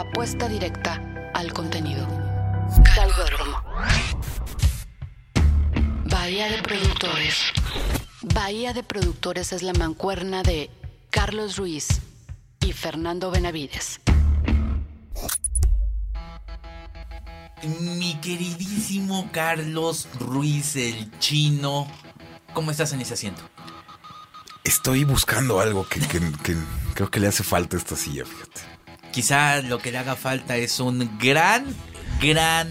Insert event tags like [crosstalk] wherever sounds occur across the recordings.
Apuesta directa al contenido. Calvódromo. Bahía de Productores. Bahía de Productores es la mancuerna de Carlos Ruiz y Fernando Benavides. Mi queridísimo Carlos Ruiz el chino, ¿cómo estás en ese asiento? Estoy buscando algo que, que- que creo que le hace falta a esta silla, fíjate. Quizá lo que le haga falta es un gran, gran,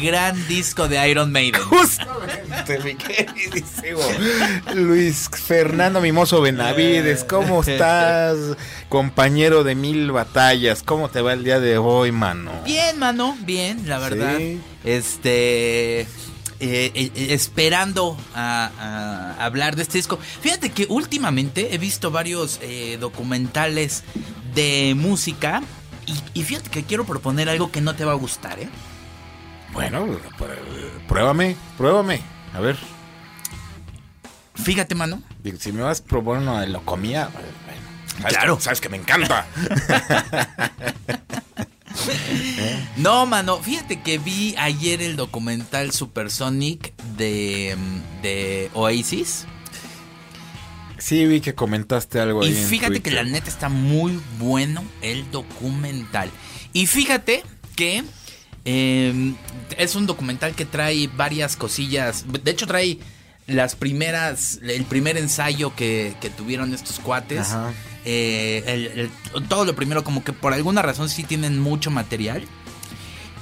gran disco de Iron Maiden. [laughs] Justamente, mi queridísimo Luis Fernando Mimoso Benavides, ¿cómo [laughs] estás, compañero de mil batallas? ¿Cómo te va el día de hoy, mano? Bien, mano, bien, la verdad. Sí. Este. eh, eh, esperando a, a hablar de este disco. Fíjate que últimamente he visto varios eh, documentales de música. Y, y fíjate que quiero proponer algo que no te va a gustar, ¿eh? Bueno, pr- pruébame, pruébame. A ver, Fíjate, mano. si me vas a proponer una de locomía, bueno, sabes Claro. que- sabes que me encanta. [laughs] No, mano, fíjate que vi ayer el documental Supersonic de, mm, de Oasis. Sí, vi que comentaste algo ahí. Y en fíjate que la neta está muy bueno el documental. Y fíjate que eh, es un documental que trae varias cosillas. De hecho, trae las primeras, el primer ensayo que, que tuvieron estos cuates. Ajá. Eh, el- el- todo lo primero, como que por alguna razón sí tienen mucho material.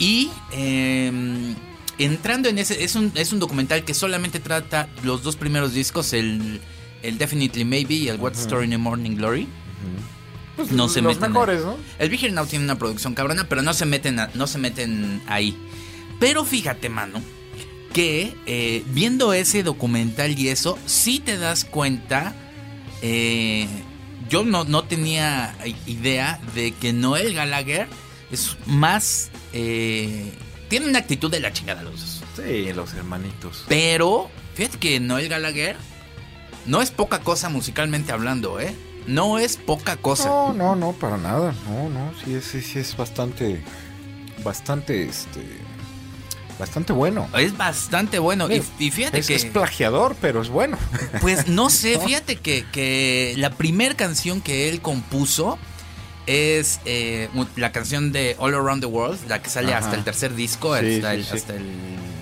Y eh, entrando en ese, es un, es un documental que solamente trata los dos primeros discos, el, el Definitely Maybe y el What's the Story in the Morning Glory. Pues, no se los meten a- mejores, ¿no? El Big Now tiene una producción cabrona, pero no se meten, a- no se meten ahí. Pero fíjate, mano, que eh, viendo ese documental y eso, sí te das cuenta. eh, yo no, no tenía idea de que Noel Gallagher es más. eh, tiene una actitud de la chingada los dos. Sí, los hermanitos. Pero, fíjate que Noel Gallagher no es poca cosa musicalmente hablando, ¿eh? No es poca cosa. No, no, no, para nada. No, no, sí es, sí, es bastante, bastante, este, bastante bueno. Es bastante bueno. Y, y fíjate Es, que. es plagiador, pero es bueno. [laughs] Pues no sé, fíjate que, que la primera canción que él compuso es eh, la canción de All Around the World, la que sale Ajá. hasta el tercer disco, Sí, hasta, sí, el, hasta el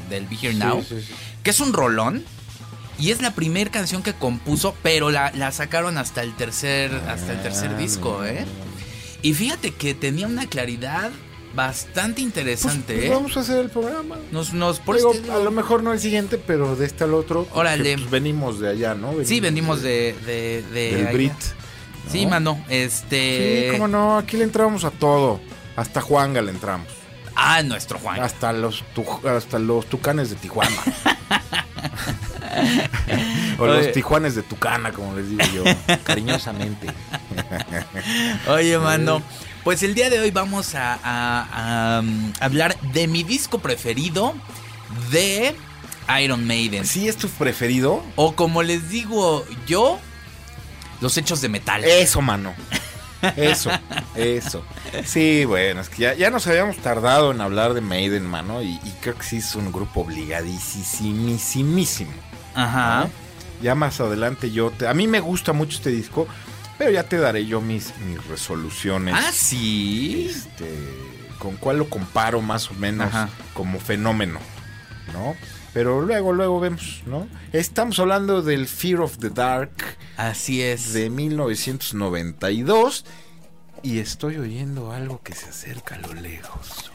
del Be Here Now, que es un rolón. Y es la primera canción que compuso, pero la, la sacaron hasta el tercer, hasta el tercer Ah, disco, ¿eh? Y fíjate que tenía una claridad bastante Pues, interesante, pues ¿eh? vamos a hacer el programa. Nos, nos, por Digo, este- a lo mejor no el siguiente, pero de este al otro. Órale. pues, venimos de allá, ¿no? Sí, venimos de, de, de del allá. Brit. Sí, ¿no? mano, este... Sí, cómo no, aquí le entramos a todo. Hasta Juanga le entramos. Ah, nuestro Juan. Hasta los, tu- hasta los tucanes de Tijuana. [laughs] o Oye. los tijuanes de Tucana, como les digo yo, cariñosamente. Oye, mano, pues el día de hoy vamos a, a- a, um, hablar de mi disco preferido de Iron Maiden. ¿Sí es tu preferido? O como les digo yo, los hechos de metal. Eso, mano. Eso, eso. Sí, bueno, es que ya, ya nos habíamos tardado en hablar de Maiden, mano, y, y creo que sí es un grupo obligadísimísimo. Ajá. ¿no? Ya más adelante yo te... A mí me gusta mucho este disco, pero ya te daré yo mis, mis resoluciones. Ah, sí. Este, con cuál lo comparo más o menos Ajá. como fenómeno, ¿no? Pero luego, luego vemos, ¿no? Estamos hablando del Fear of the Dark Así es. de 1992 y estoy oyendo algo que se acerca a lo lejos.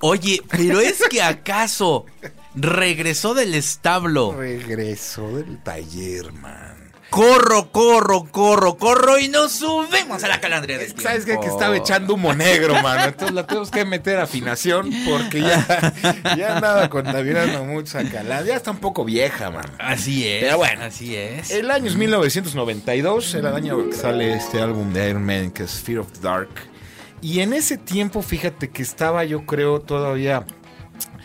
Oye, pero es que [laughs] acaso regresó del establo. Regreso del taller, man. Corro, corro, corro, corro y nos subimos a la calandria del ¿Sabes qué? Que estaba echando humo negro, mano. Entonces la tenemos que meter a afinación porque ya, ya andaba contaminando mucho esa calada. Ya está un poco vieja, mano. Así es. Pero bueno. así es. El año es 1992, era el año que sale este álbum de Iron Man que es Fear of the Dark. Y en ese tiempo, fíjate que estaba yo creo todavía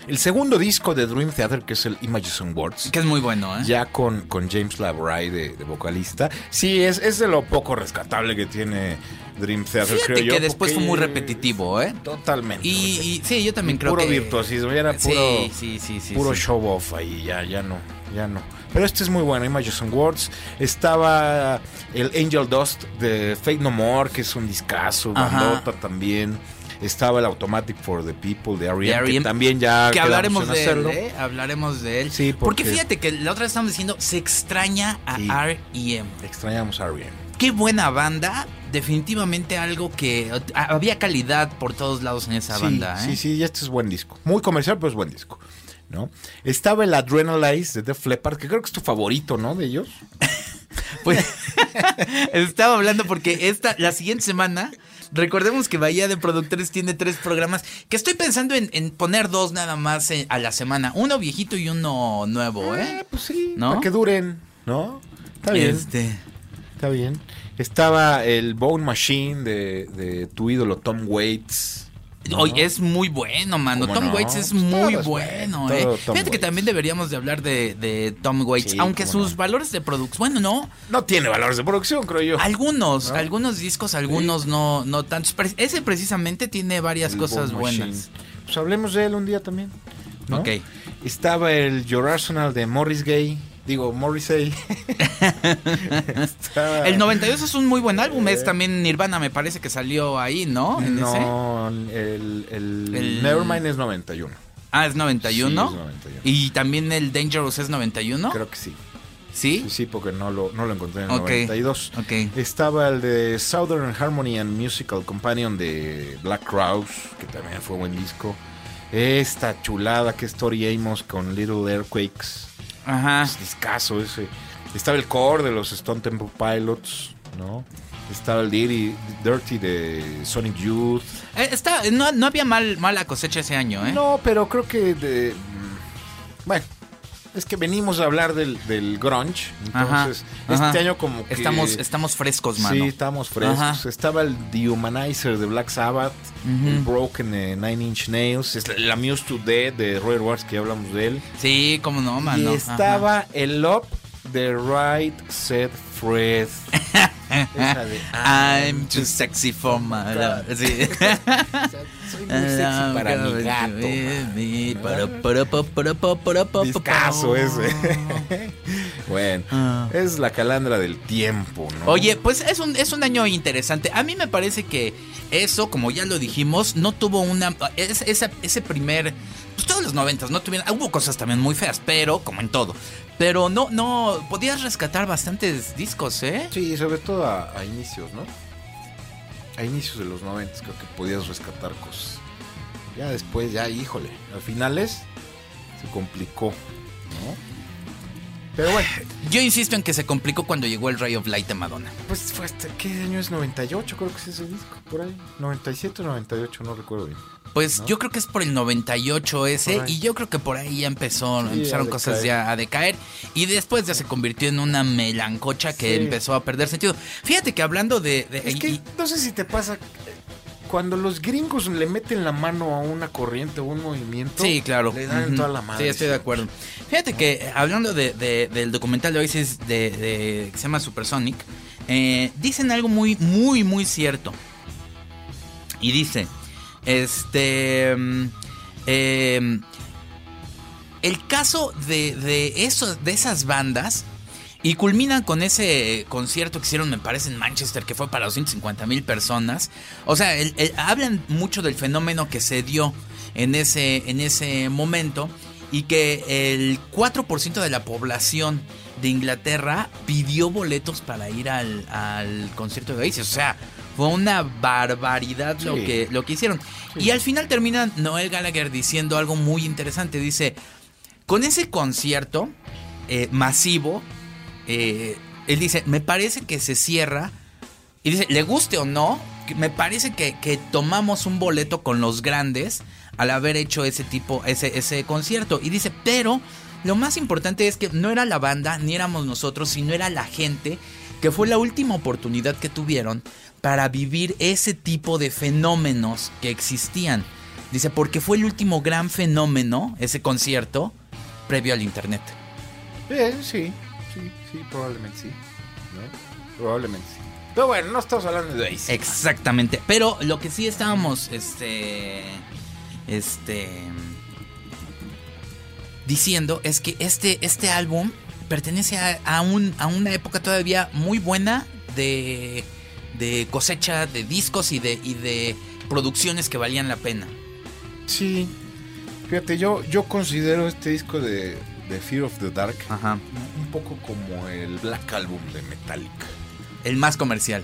el segundo disco de Dream Theater, que es el Images and Words. Que es muy bueno, ¿eh? Ya con, con James Labrie de, de vocalista. Sí, es, es de lo poco rescatable que tiene Dream Theater, Fíjate creo yo. que después fue muy repetitivo, ¿eh? Totalmente. Y, y- sí, yo también creo puro que. virtuosismo, ya era puro, Sí, sí, sí, sí. puro show off ahí, ya, ya no, ya no. Pero este es muy bueno, Images and Words. Estaba el Angel Dust de Fate No More, que es un discazo, Ajá. bandota también. Estaba el Automatic for the People de R.E.M., que también ya Que hablaremos de él, hacerlo. ¿eh? Hablaremos de él. Sí, porque... porque- fíjate que la otra vez estamos diciendo, se extraña a Sí. R.E.M. Extrañamos a R.E.M. Qué buena banda. Definitivamente algo que a- había calidad por todos lados en esa sí, banda, ¿eh? Sí, sí, y este es buen disco. Muy comercial, pero es buen disco. ¿no? Estaba el Adrenalize de Def Leppard, que creo que es tu favorito, ¿no? De ellos. [laughs] Pues [laughs] estaba hablando porque esta, la siguiente semana, recordemos que Bahía de Productores tiene tres programas que estoy pensando en, en poner dos nada más eh, a la semana. Uno viejito y uno nuevo, ¿eh? Ah, pues sí, ¿No? para que duren, ¿no? Está bien, Este, está bien. Estaba el Bone Machine de, de tu ídolo Tom Waits. Oye, es muy bueno, mano. ¿Cómo Tom no? Waits es Pues muy todo es bueno, bueno, ¿eh? Fíjate que también deberíamos de hablar de, de Tom Waits, Sí, aunque sus no. valores de producción, bueno, no, No tiene valores de producción, creo yo. algunos, ¿No? algunos discos, algunos no, no tantos. Ese precisamente tiene varias El cosas buenas. Pues hablemos de él un día también. Ok. Estaba el Your Arsenal de Morris Gay. Digo, Morrissey. [laughs] Estaba- El 92 es un muy buen álbum, es también Nirvana, me parece que salió ahí, ¿no? En ese. No, el, el, El- Nevermind es 91. Ah, es 91. Sí, es 91. Y también el Dangerous es 91. Creo que sí. ¿Sí? Sí, sí, porque no lo, no lo encontré en el Ok. 92. Ok. Estaba el de Southern Harmony and Musical Companion de Black Crowes, que también fue buen disco. Esta chulada que es Tori Amos con Little Earthquakes. Ajá. Es ese. Estaba el core de los Stone Temple Pilots, ¿no? Estaba el Dirty, Dirty de Sonic Youth. Eh, está, no, no había mal, mala cosecha ese año, ¿eh? No, pero creo que de. mm, Bueno, es que venimos a hablar del, del grunge. Entonces, ajá. este año como que. Estamos, estamos frescos, mano. Sí, estamos frescos. Ajá. Estaba el Dehumanizer de Black Sabbath, el Broken de Nine Inch Nails, es la Muse to Dead de Roy Wars, que ya hablamos de él. Sí, cómo no, mano. y estaba el Up de Right Set Fred. [laughs] Esa de, [laughs] I'm too sexy for my love. Sí. [laughs] Soy muy sexy para mi gato. gato. Discazo ese. [laughs] bueno, Ah. es la calandra del tiempo, ¿no? Oye, pues es un, es un año interesante. A mí me parece que eso, como ya lo dijimos, no tuvo una. es- esa- ese primer. Pues todos los noventas no tuvieron. Hubo cosas también muy feas, pero como en todo. Pero no, no. Podías rescatar bastantes discos, ¿eh? Sí, sobre todo a, a inicios, ¿no? A inicios de los 90 creo que podías rescatar cosas. Ya después, ya, híjole, a finales se complicó, ¿no? Pero bueno, Yo insisto en que se complicó cuando llegó el Ray of Light de Madonna. pues fue hasta, ¿qué año es? 98 creo que es ese disco, por ahí. 97 o 98, no recuerdo bien. Pues ¿No? yo creo que es por el 98 ese y yo creo que por ahí ya empezó, Sí, empezaron cosas ya a decaer y después ya se convirtió en una melancocha que Sí. empezó a perder sentido. Fíjate que hablando de... de- Es y- que y- no sé si te pasa, cuando los gringos le meten la mano a una corriente o un movimiento, Sí, claro. le dan en Ujú. toda la madre. Sí, estoy de acuerdo. Fíjate que eh, hablando de, de- del documental de Oasis de, de- que se llama Supersonic, eh, dicen algo muy, muy, muy cierto. Y dice, este... mm, em, el caso de, de, de esas bandas... Y culminan con ese concierto que hicieron, me parece, en Manchester, que fue para 250 mil personas. O sea, el- hablan mucho del fenómeno que se dio en ese, en ese momento y que el 4% de la población de Inglaterra pidió boletos para ir al, al concierto de Oasis. O sea, fue una barbaridad lo, que, lo que hicieron. Y al final termina Noel Gallagher diciendo algo muy interesante. Dice, con ese concierto eh, masivo, eh, él dice, me parece que se cierra, y dice, le guste o no, me parece que, que tomamos un boleto con los grandes al haber hecho ese tipo, ese, ese concierto. Y dice, pero lo más importante es que no era la banda, ni éramos nosotros, sino era la gente, que fue la última oportunidad que tuvieron para vivir ese tipo de fenómenos que existían. Dice, porque fue el último gran fenómeno, ese concierto, previo al internet. Eh, sí, sí, sí, probablemente sí. ¿no? Probablemente sí. Pero bueno, no estamos hablando de ahí. Exactamente. Pero lo que sí estábamos, este, este, diciendo es que este, este álbum pertenece a, a un, a una época todavía muy buena de, de cosecha de discos y de, y de producciones que valían la pena. Sí. Fíjate, yo, yo considero este disco de, de Fear of the Dark Ajá. un poco como el Black Album de Metallica. El más comercial.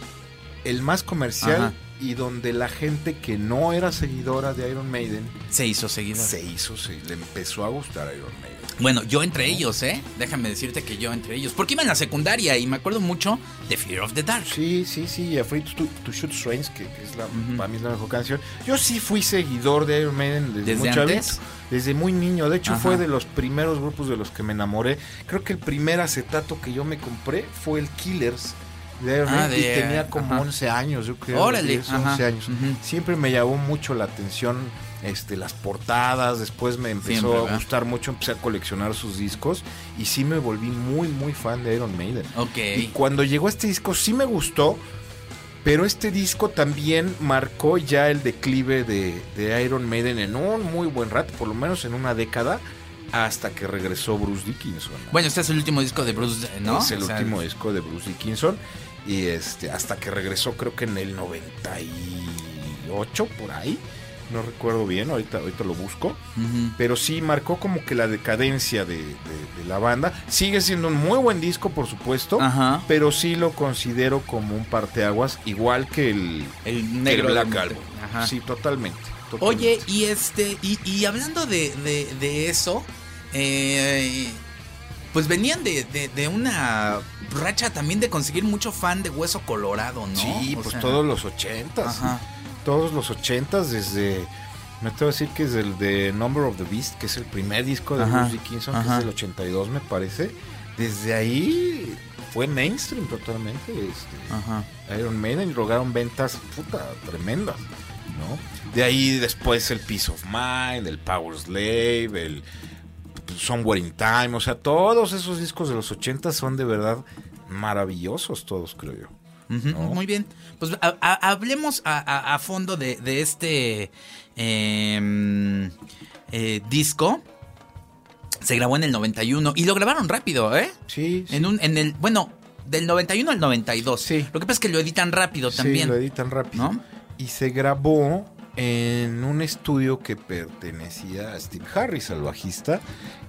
El más comercial Ajá. y donde la gente que no era seguidora de Iron Maiden Se hizo seguidor. se hizo, se le empezó a gustar Iron Maiden. Bueno, yo entre ellos, ¿eh? Déjame decirte que yo entre ellos. Porque iba en la secundaria y me acuerdo mucho de Fear of the Dark. Sí, sí, sí, y Afraid to, to Shoot Strange, que, es la, para mí es la mejor canción. Yo sí fui seguidor de Iron Maiden desde, ¿Desde muy antes? desde muy niño. De hecho, Ajá. fue de los primeros grupos de los que me enamoré. Creo que el primer acetato que yo me compré fue el Killers de Iron Ah, Maiden de- y tenía como ajá. 11 años, yo creo. Órale, 10, ajá. 11 años. Siempre me llamó mucho la atención este, las portadas, después me empezó Siempre, a ¿verdad? gustar mucho, empecé a coleccionar sus discos y sí me volví muy, muy fan de Iron Maiden. Ok. Y cuando llegó este disco sí me gustó, pero este disco también marcó ya el declive de, de Iron Maiden en un muy buen rato, por lo menos en una década, hasta que regresó Bruce Dickinson. ¿no? Bueno, este es el último disco de Bruce, ¿no? Es el O sea, último disco de Bruce Dickinson. Y este, hasta que regresó creo que en el 98, por ahí. No recuerdo bien, ahorita, ahorita lo busco. Pero sí marcó como que la decadencia de, de- de la banda. Sigue siendo un muy buen disco, por supuesto. Ajá. Pero sí lo considero como un parteaguas, igual que el, negro Black Album. Ajá. Sí, totalmente. totalmente. Oye, y este, y, y hablando de, de- de eso, eh, pues venían de, de- de una racha también de conseguir mucho fan de Hueso Colorado, ¿no? Sí, O pues sea, todos los ochentas. Ajá. Todos los ochentas, desde. Me tengo que decir que es el de Number of the Beast, que es el primer disco de Ajá, Bruce Dickinson, que es del 82, me parece. Desde ahí fue mainstream totalmente. Este, Ajá. Iron Maiden y lograron ventas puta tremendas, ¿no? De ahí después el Peace of Mind, el Power Slave, el Somewhere in Time, o sea, todos esos discos de los 80 son de verdad maravillosos todos, creo yo. Muy bien. Pues hablemos a, a- a fondo de, de este em, eh, disco. Se grabó en el 91 y lo grabaron rápido, ¿eh? Sí, sí. En un, en el, bueno, del 91 al 92. Sí. Lo que pasa es que lo editan rápido Sí, también. lo editan rápido. ¿No? Y se grabó en un estudio que pertenecía a Steve Harris, al bajista,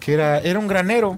que era, era un granero.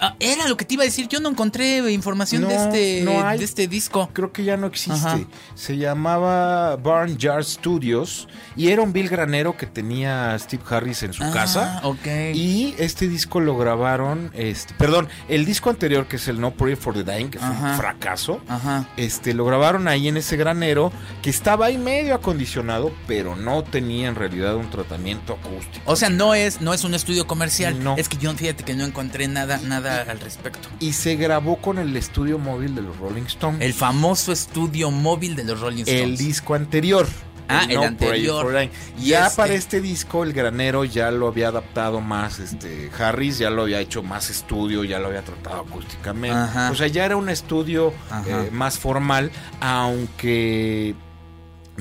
Ah, era lo que te iba a decir. Yo no encontré información de este, no hay. de este disco. Creo que ya no existe. Ajá. Se llamaba Barn Yard Studios y era un Bill Granero que tenía Steve Harris en su Ah, casa. ok. Y este disco lo grabaron, este, perdón, el disco anterior que es el No Prayer for the Dying, que fue Ajá. un fracaso. Ajá. Este, lo grabaron ahí en ese granero que estaba ahí medio acondicionado, pero no tenía en realidad un tratamiento acústico. O sea, no es, no es un estudio comercial. No. Es que yo fíjate que no encontré nada, nada al respecto. Y se grabó con el estudio móvil de los Rolling Stones. El famoso estudio móvil de los Rolling Stones. El disco anterior. Ah, el No anterior. Y Ya este- para este disco, el granero ya lo había adaptado más, este, Harris ya lo había hecho más estudio, ya lo había tratado acústicamente. Ajá. O sea, ya era un estudio eh, más formal, aunque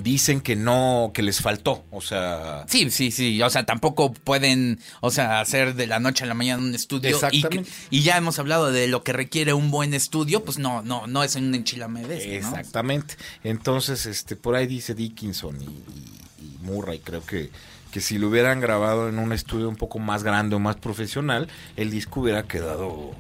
dicen que no, que les faltó. O sea, Sí, sí, sí. O sea, tampoco pueden, o sea, hacer de la noche a la mañana un estudio. Y, Exactamente. y ya hemos hablado de lo que requiere un buen estudio, pues no, no, no es un enchilame de ¿no? Exactamente. Entonces, este, por ahí dice Dickinson y, y- y Murray, creo que, que si lo hubieran grabado en un estudio un poco más grande o más profesional, el disco hubiera quedado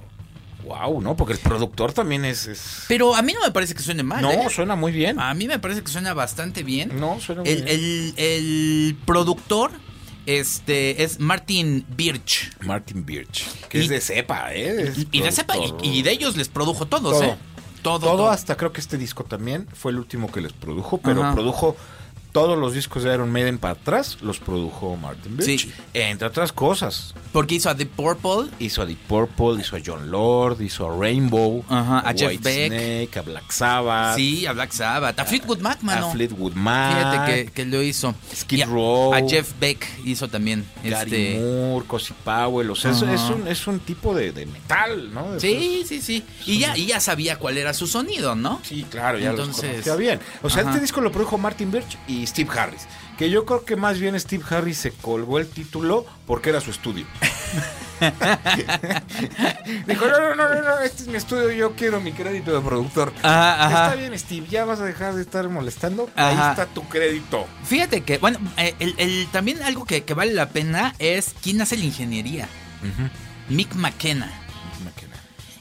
wow, ¿no? Porque el productor también es... es- Pero a mí no me parece que suene mal. no, ¿eh? suena muy bien. A mí me parece que suena bastante bien. No, suena muy El, bien. el- el productor este, es Martin Birch. Martin Birch, que Y- es de cepa, ¿eh? Es Y, de sepa, y, de ellos les produjo todos, Todo. ¿eh? Todo, Todo todo. hasta creo que este disco también fue el último que les produjo, pero Ajá. produjo todos los discos de Iron Maiden para atrás los produjo Martin Birch. Sí. Entre otras cosas. Porque hizo a The Purple. Hizo a Deep Purple, hizo a John Lord, hizo a Rainbow, Ajá, a Jeff Beck. Snake, a Black Sabbath, Sí, a Black Sabbath. A Fleetwood Mac, mano. a Fleetwood Mac, Fíjate que, que lo hizo. Skid Row. A Jeff Beck hizo también. Gary este, Moore, Powell. O sea, es, un, es un tipo de, de metal, ¿no? De Sí, sí, sí. Y ya, y ya sabía cuál era su sonido, ¿no? Sí, claro, ya Entonces- los conocía bien. O sea, este disco lo produjo Martin Birch y Steve Harris. Que yo creo que más bien Steve Harris se colgó el título porque era su estudio. [laughs] Dijo, no, no, no, no, no, este es mi estudio, yo quiero mi crédito de productor. Ajá, ajá. Está bien, Steve, ya vas a dejar de estar molestando. Ajá. Ahí está tu crédito. Fíjate que, bueno, eh, el, el- también algo que, que vale la pena es quién hace la ingeniería. Mick McKenna.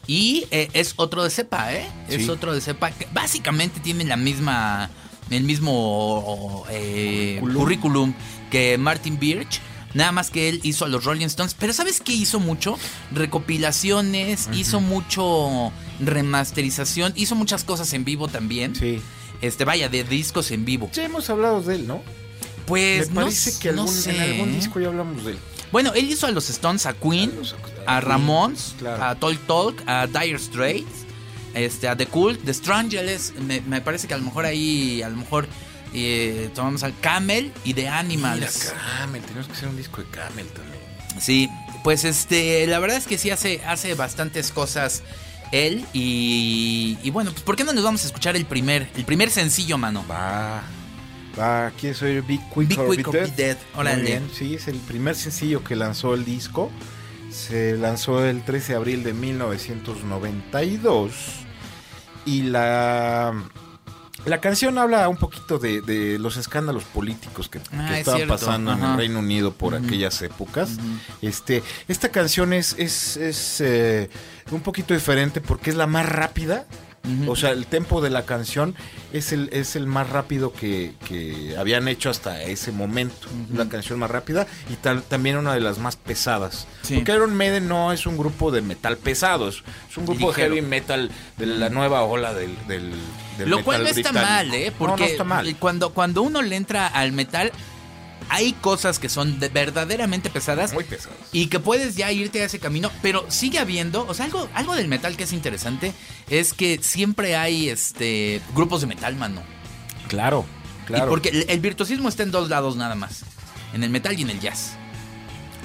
Y eh, es otro de cepa, ¿eh? Es otro de cepa. que básicamente tiene la misma, el mismo eh, Currículum. currículum que Martin Birch. Nada más que él hizo a los Rolling Stones. Pero ¿sabes qué hizo mucho? Recopilaciones, hizo mucho remasterización, hizo muchas cosas en vivo también. Sí. Este, vaya, de discos en vivo. Ya hemos hablado de él, ¿no? Pues Me parece que no algún- sé. en algún disco ya hablamos de él. Bueno, él hizo a los Stones, a Queen, A los- a a Ramones, claro. a Talk Talk, a Dire Straits, este, a The Cult, The Strangeless. Me, me parece que a lo mejor ahí, a lo mejor eh, tomamos al Camel y The Mira, Animals. Camel, tenemos que hacer un disco de Camel también. Sí, pues este, la verdad es que sí hace, hace bastantes cosas él y, y bueno, pues ¿por qué no nos vamos a escuchar el primer, el primer sencillo, mano? Va. Va, ¿quieres oír Big Quick, Big or Quick Be or Be Dead, órale. Muy bien, sí, es el primer sencillo que lanzó el disco. Se lanzó el 13 de abril de 1992. Y la, la canción habla un poquito de, de los escándalos políticos que, que Ah, es estaban cierto, pasando en el Reino Unido por aquellas épocas. Este, esta canción es, es, es, eh, un poquito diferente porque es la más rápida. O sea, el tempo de la canción es el, es el más rápido que, que habían hecho hasta ese momento. Ujú. La canción más rápida y tal, también una de las más pesadas. Sí. Porque Iron Maiden no es un grupo de metal pesado, es, un grupo Ligero. de heavy metal de la nueva ola del, del, del Lo cual no está británico. mal, ¿eh? No, Porque no está mal. Cuando, cuando uno le entra al metal, hay cosas que son de- verdaderamente pesadas Muy pesados. y que puedes ya irte a ese camino, pero sigue habiendo, o sea, algo, algo del metal que es interesante es que siempre hay este grupos de metal, mano. Claro, claro. Y porque el, el virtuosismo está en dos lados nada más, en el metal y en el jazz.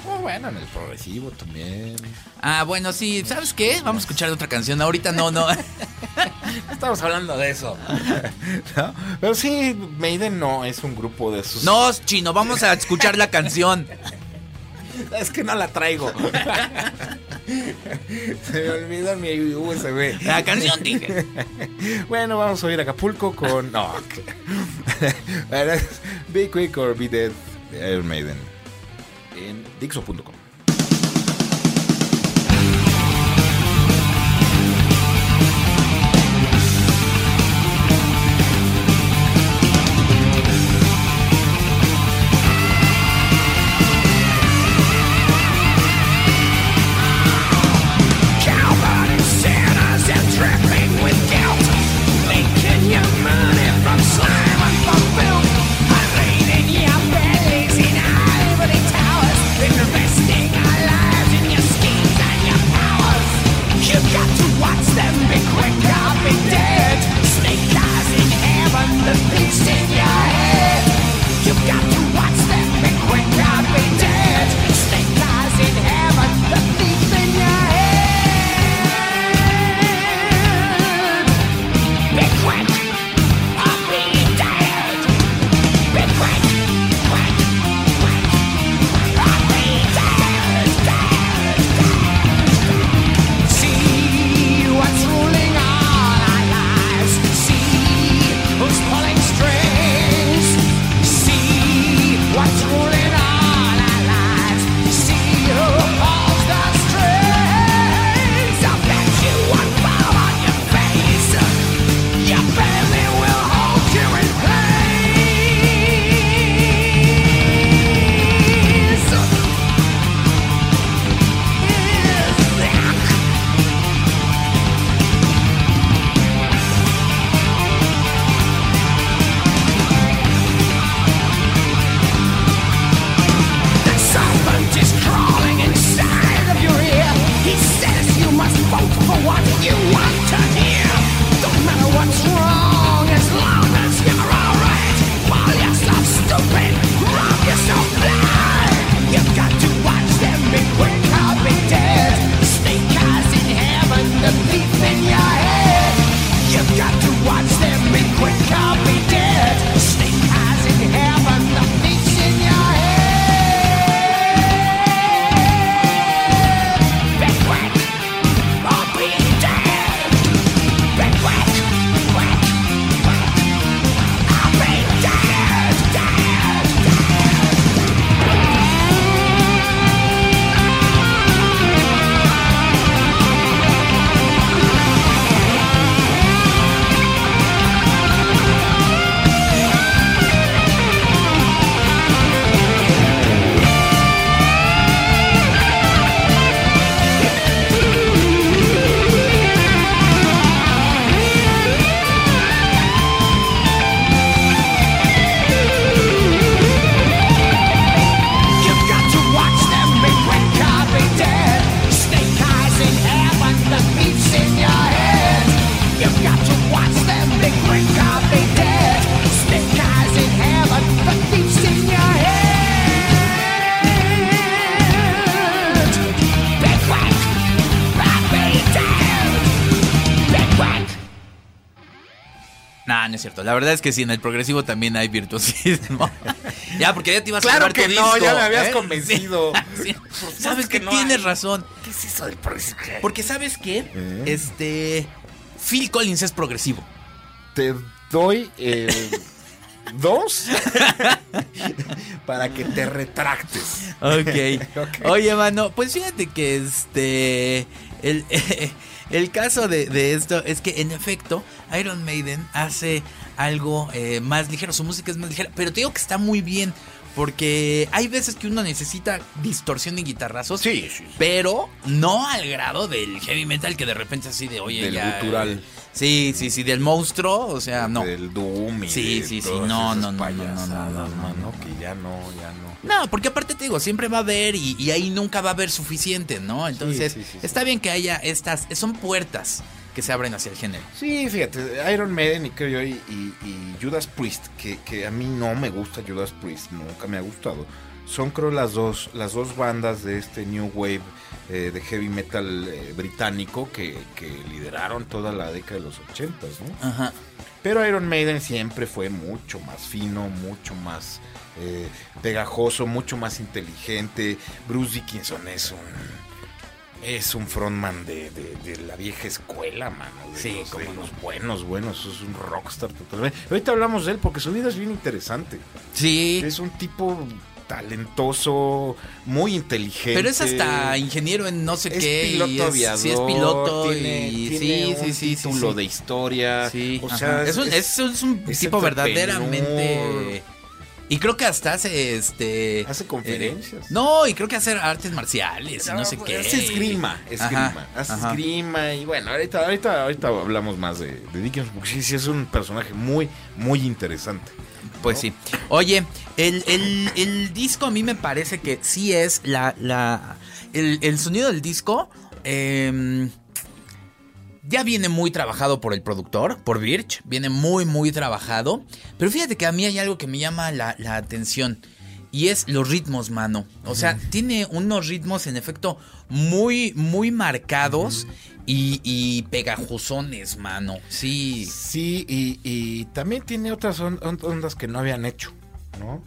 Oh, bueno, en el progresivo también. Ah, bueno, sí, ¿sabes qué? Vamos a escuchar otra canción. Ahorita no, no. [laughs] Estamos hablando de eso. [laughs] ¿No? Pero sí, Maiden no es un grupo de esos. No, chino, vamos a escuchar la canción. [laughs] Es que no la traigo. Se me olvidó mi USB. La canción, dije. Bueno, vamos a oír Acapulco con. No. Be Quick or Be Dead de Iron Maiden. En Dixo.com. La verdad es que sí, en el progresivo también hay virtuosismo. [laughs] ya, porque ya te ibas a Claro que tu no, disco, ya me habías ¿eh? convencido. [laughs] Sí. Sabes que, que no tienes hay. razón. ¿Qué es eso del progresivo? Porque sabes qué? ¿Eh? Este. Phil Collins es progresivo. Te doy eh, [laughs] dos para que te retractes. Ok. Ok. Oye, mano, pues fíjate que este. El, el caso de, de esto es que, en efecto, Iron Maiden hace algo eh, más ligero. Su música es más ligera. Pero te digo que está muy bien. Porque hay veces que uno necesita distorsión y guitarrazos. Sí, sí. Pero no al grado del heavy metal que de repente así de, oye, Del ya. gutural. Sí, sí, sí, del monstruo. O sea, no. Del Doom y Sí, de sí, sí, no, no, no, no, no, no, no, no, que ya no, ya no. No, porque aparte te digo, siempre va a haber y, y ahí nunca va a haber suficiente, ¿no? Entonces, sí, sí, sí. está bien que haya estas, son puertas que se abren hacia el género. Sí, fíjate, Iron Maiden y creo yo y, y- y Judas Priest, que, que a mí no me gusta Judas Priest, nunca me ha gustado. Son creo las dos, las dos bandas de este New Wave eh, de heavy metal eh, británico que, que lideraron toda la década de los 80, ¿no? Ajá. Pero Iron Maiden siempre fue mucho más fino, mucho más eh, pegajoso, mucho más inteligente. Bruce Dickinson es un es un frontman de, de- de la vieja escuela, mano. De Sí, los, no. los buenos, buenos. Es un rockstar totalmente. Ahorita hablamos de él porque su vida es bien interesante. Sí. Es un tipo talentoso, muy inteligente. Pero es hasta ingeniero en no sé Es qué. y piloto es- aviador. Sí, es piloto. tiene, y, tiene sí, un sí, sí, sí, título sí. de historia. Sí, o sea, es, un, es- es un tipo verdaderamente. Y creo que hasta hace este. Hace conferencias. eh, no, y creo que hace artes marciales y no sé qué. Es esgrima, esgrima. Ajá, Hace ajá. esgrima y bueno, ahorita, ahorita, ahorita hablamos más de, de Dickens porque sí, sí es un personaje muy, muy interesante. Pues sí. Oye, el, el- el disco a mí me parece que sí es la. la el, el sonido del disco. em, ya viene muy trabajado por el productor, por Birch. Viene muy, muy trabajado. Pero fíjate que a mí hay algo que me llama la, la atención. Y es los ritmos, mano. O sea, tiene unos ritmos en efecto muy, muy marcados y, y pegajosones, mano. Sí. Sí, y, y también tiene otras on- on- ondas que no habían hecho, ¿no?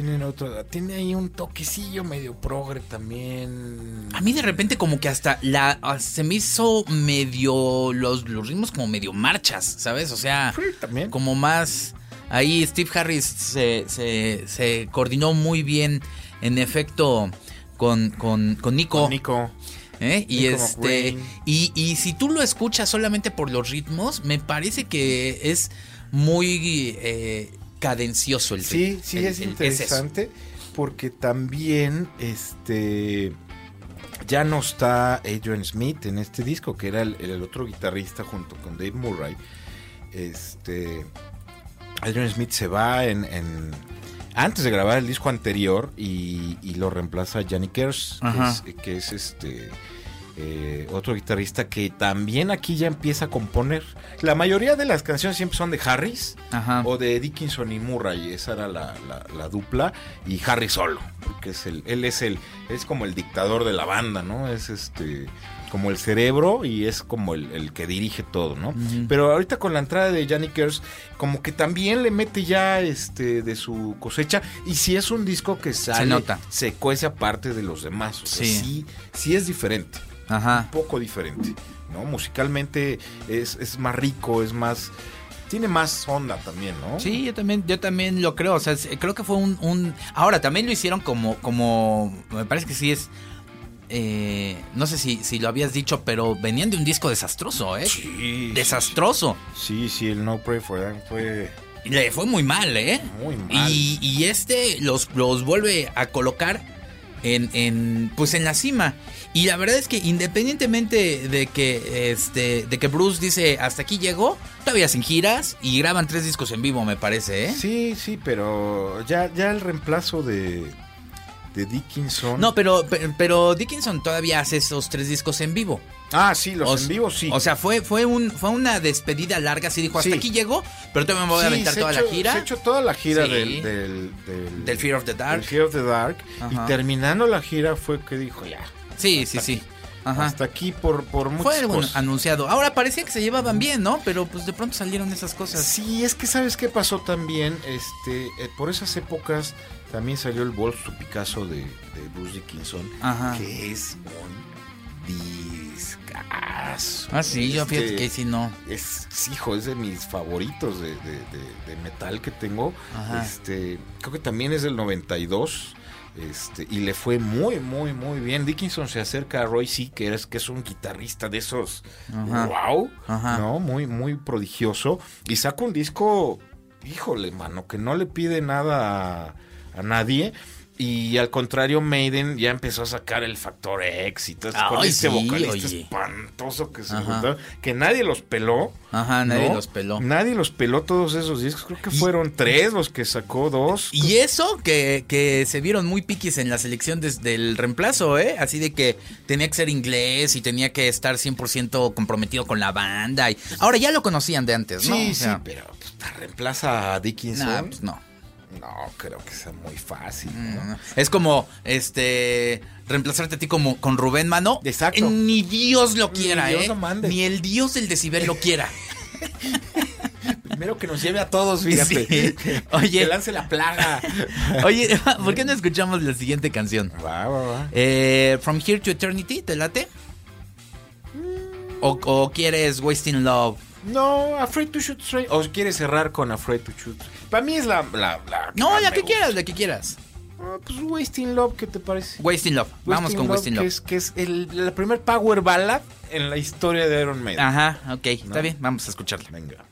Tienen otro, tiene ahí un toquecillo medio progre también. A mí de repente como que hasta la ah, se me hizo medio los, los ritmos como medio marchas, ¿sabes? O sea, Sí, también. como más ahí Steve Harris se, se, se coordinó muy bien en efecto con, con, con Nico. Nico. ¿eh? Y Nico este y, y si tú lo escuchas solamente por los ritmos, me parece que es muy eh, cadencioso el Sí, sí el- es el- interesante porque también este ya no está Adrian Smith en este disco, que era el, el otro guitarrista junto con Dave Murray. Este Adrian Smith se va en, en- antes de grabar el disco anterior y, y lo reemplaza Johnny Kers, que es, que es este eh, otro guitarrista que también aquí ya empieza a componer. La mayoría de las canciones siempre son de Harris Ajá. o de Dickinson y Murray, esa era la, la- la dupla, y Harry solo, porque es el, él es el, es como el dictador de la banda, ¿no? Es este, como el cerebro y es como el, el que dirige todo, ¿no? Pero ahorita con la entrada de Johnny Kers, como que también le mete ya este de su cosecha, y si es un disco que sale, nota. se cuece aparte de los demás, o sea, Sí. sí, sí es diferente Ajá. un poco diferente, ¿no? Musicalmente es, es más rico, es más... Tiene más onda también, ¿no? Sí, yo también, yo también lo creo. O sea, creo que fue un, un- Ahora, también lo hicieron como. como. Me parece que sí es. eh, no sé si, si lo habías dicho, pero venían de un disco desastroso, ¿eh? Sí, Desastroso. Sí, sí, el No Pray for Them fue le fue muy mal, ¿eh? muy mal. Y, y este los, los vuelve a colocar en, en, pues en la cima. Y la verdad es que independientemente de que este de que Bruce dice hasta aquí llegó, todavía sin giras y graban tres discos en vivo, me parece, ¿eh? Sí, sí, pero ya, ya el reemplazo de, de Dickinson. No, pero, pero pero Dickinson todavía hace esos tres discos en vivo. Ah, sí, los O- en vivo sí. O sea, fue fue un fue una despedida larga, así dijo, hasta Sí. aquí llegó, pero todavía me voy a Sí, aventar toda la gira. Se echó toda la gira Sí. del, del, del, Del Fear of the Dark. Fear of the Dark. Ajá. Y terminando la gira fue que dijo ya. Sí, sí, sí. Ajá. Hasta aquí por, por muchas Fue cosas. anunciado. Ahora parecía que se llevaban bien, ¿no? Pero pues de pronto salieron esas cosas. Sí, es que sabes qué pasó también, este, eh, por esas épocas también salió el Wolf to Picasso de, de Bruce Dickinson, Ajá. que es un Ah, sí, yo fíjate que sí no. Es, hijo, es de mis favoritos de, de- de- de metal que tengo. Ajá. Este, creo que también es del 92. Este, y le fue muy, muy, muy bien. Dickinson se acerca a Roy C, que es, que es un guitarrista de esos. Ajá. ¡Wow! Ajá. ¿No? Muy, muy prodigioso. Y saca un disco, híjole, mano, que no le pide nada a, a nadie. Y al contrario, Maiden ya empezó a sacar el Factor X y todo con este sí, vocalista oye. espantoso que se juntaron, que nadie los peló. Ajá, nadie ¿no? los peló. Nadie los peló todos esos discos. Creo que Y- fueron tres los que sacó, dos. Y eso que, que se vieron muy piquis en la selección desde el reemplazo, ¿eh? Así de que tenía que ser inglés y tenía que estar 100% comprometido con la banda. Y ahora ya lo conocían de antes, ¿no? Sí, O sea, sí, pero pues, ¿te reemplaza a Dickinson. nah, pues no. No, creo que sea muy fácil. No, ¿no? no. Es como este reemplazarte a ti como con Rubén Mano. Exacto. Eh, Ni Dios lo quiera, Dios ¿eh? lo mande. Ni el Dios del decibel lo quiera. [laughs] Primero que nos lleve a todos, fíjate. Sí. Oye. Que lance la plaga. [laughs] Oye, [laughs] ¿por qué no escuchamos la siguiente canción? va, va, va. Eh, From Here to Eternity, ¿te late? ¿O, o quieres Wasting Love? No, Afraid to Shoot Straight. ¿O quieres cerrar con Afraid to Shoot? Para mí es la. la, la No, la que gusta. quieras, la que quieras. Ah, pues Wasting Love, ¿qué te parece? Wasting Love. Vamos con Wasting que Love. es, que es el, la primer power ballad en la historia de Iron Maiden. Ajá, ok, está bien, vamos a escucharla. Venga.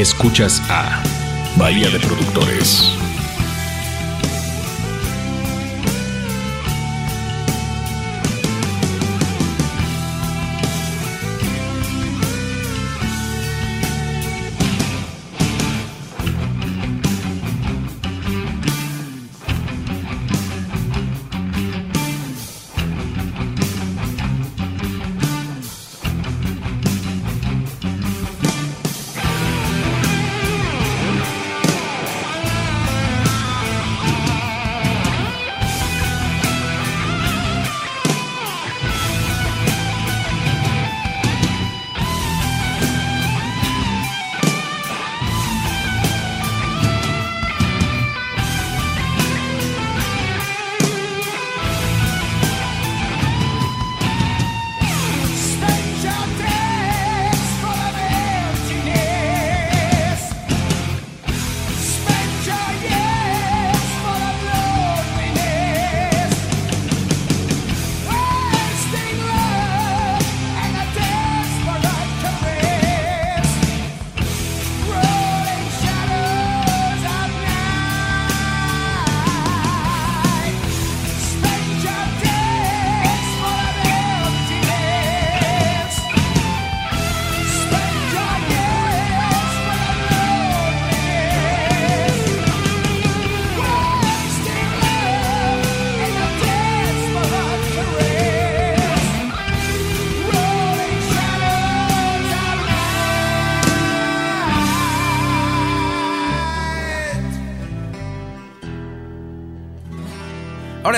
Escuchas a Bahía de Productores.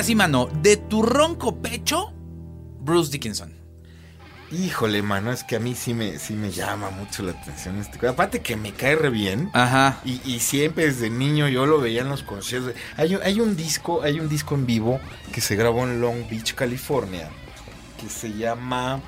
Ahora sí, mano, de tu ronco pecho, Bruce Dickinson. Híjole, mano, es que a mí sí me, sí me llama mucho la atención este co- Aparte que me cae re bien. Ajá. Y, y siempre desde niño yo lo veía en los conciertos. Hay, un- hay un disco, hay un disco en vivo que se grabó en Long Beach, California, que se llama,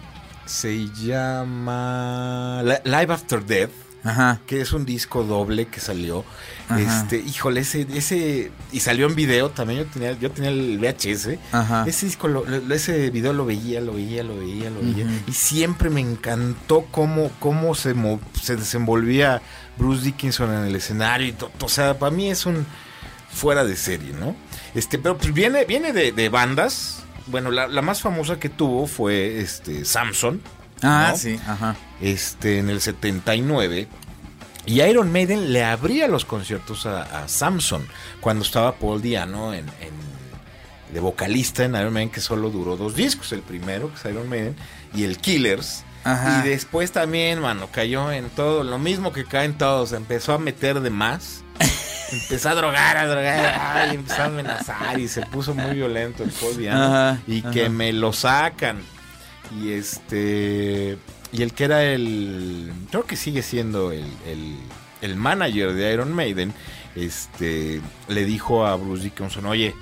se llama Li- Live After Death, Ajá. que es un disco doble que salió. Ajá. Este, híjole, ese, ese y salió en video también. Yo tenía, yo tenía el VHS. Ajá. Ese disco, lo- lo- ese video lo veía, lo veía, lo veía, lo veía. Y siempre me encantó cómo, cómo se, se desenvolvía Bruce Dickinson en el escenario. Y o sea, para mí es un fuera de serie, ¿no? Este, pero pues viene, viene de, de bandas. Bueno, la, la más famosa que tuvo fue este Samson. Ah, ¿no? sí, ajá. Este, en el 79. Y Iron Maiden le abría los conciertos a, a Samson cuando estaba Paul Diano en, en- de vocalista en Iron Maiden, que solo duró dos discos. El primero, que es Iron Maiden, y el Killers. Ajá. Y después también, mano, cayó en todo, lo mismo que caen todos. Empezó a meter de más. [laughs] Empezó a drogar, a drogar, ay, empezó a amenazar y se puso muy violento el Paul Diano. Ajá, y ajá. que me lo sacan. Y este. Y el que era el. Creo que sigue siendo el, el, el manager de Iron Maiden. Este. Le dijo a Bruce Dickinson: Oye.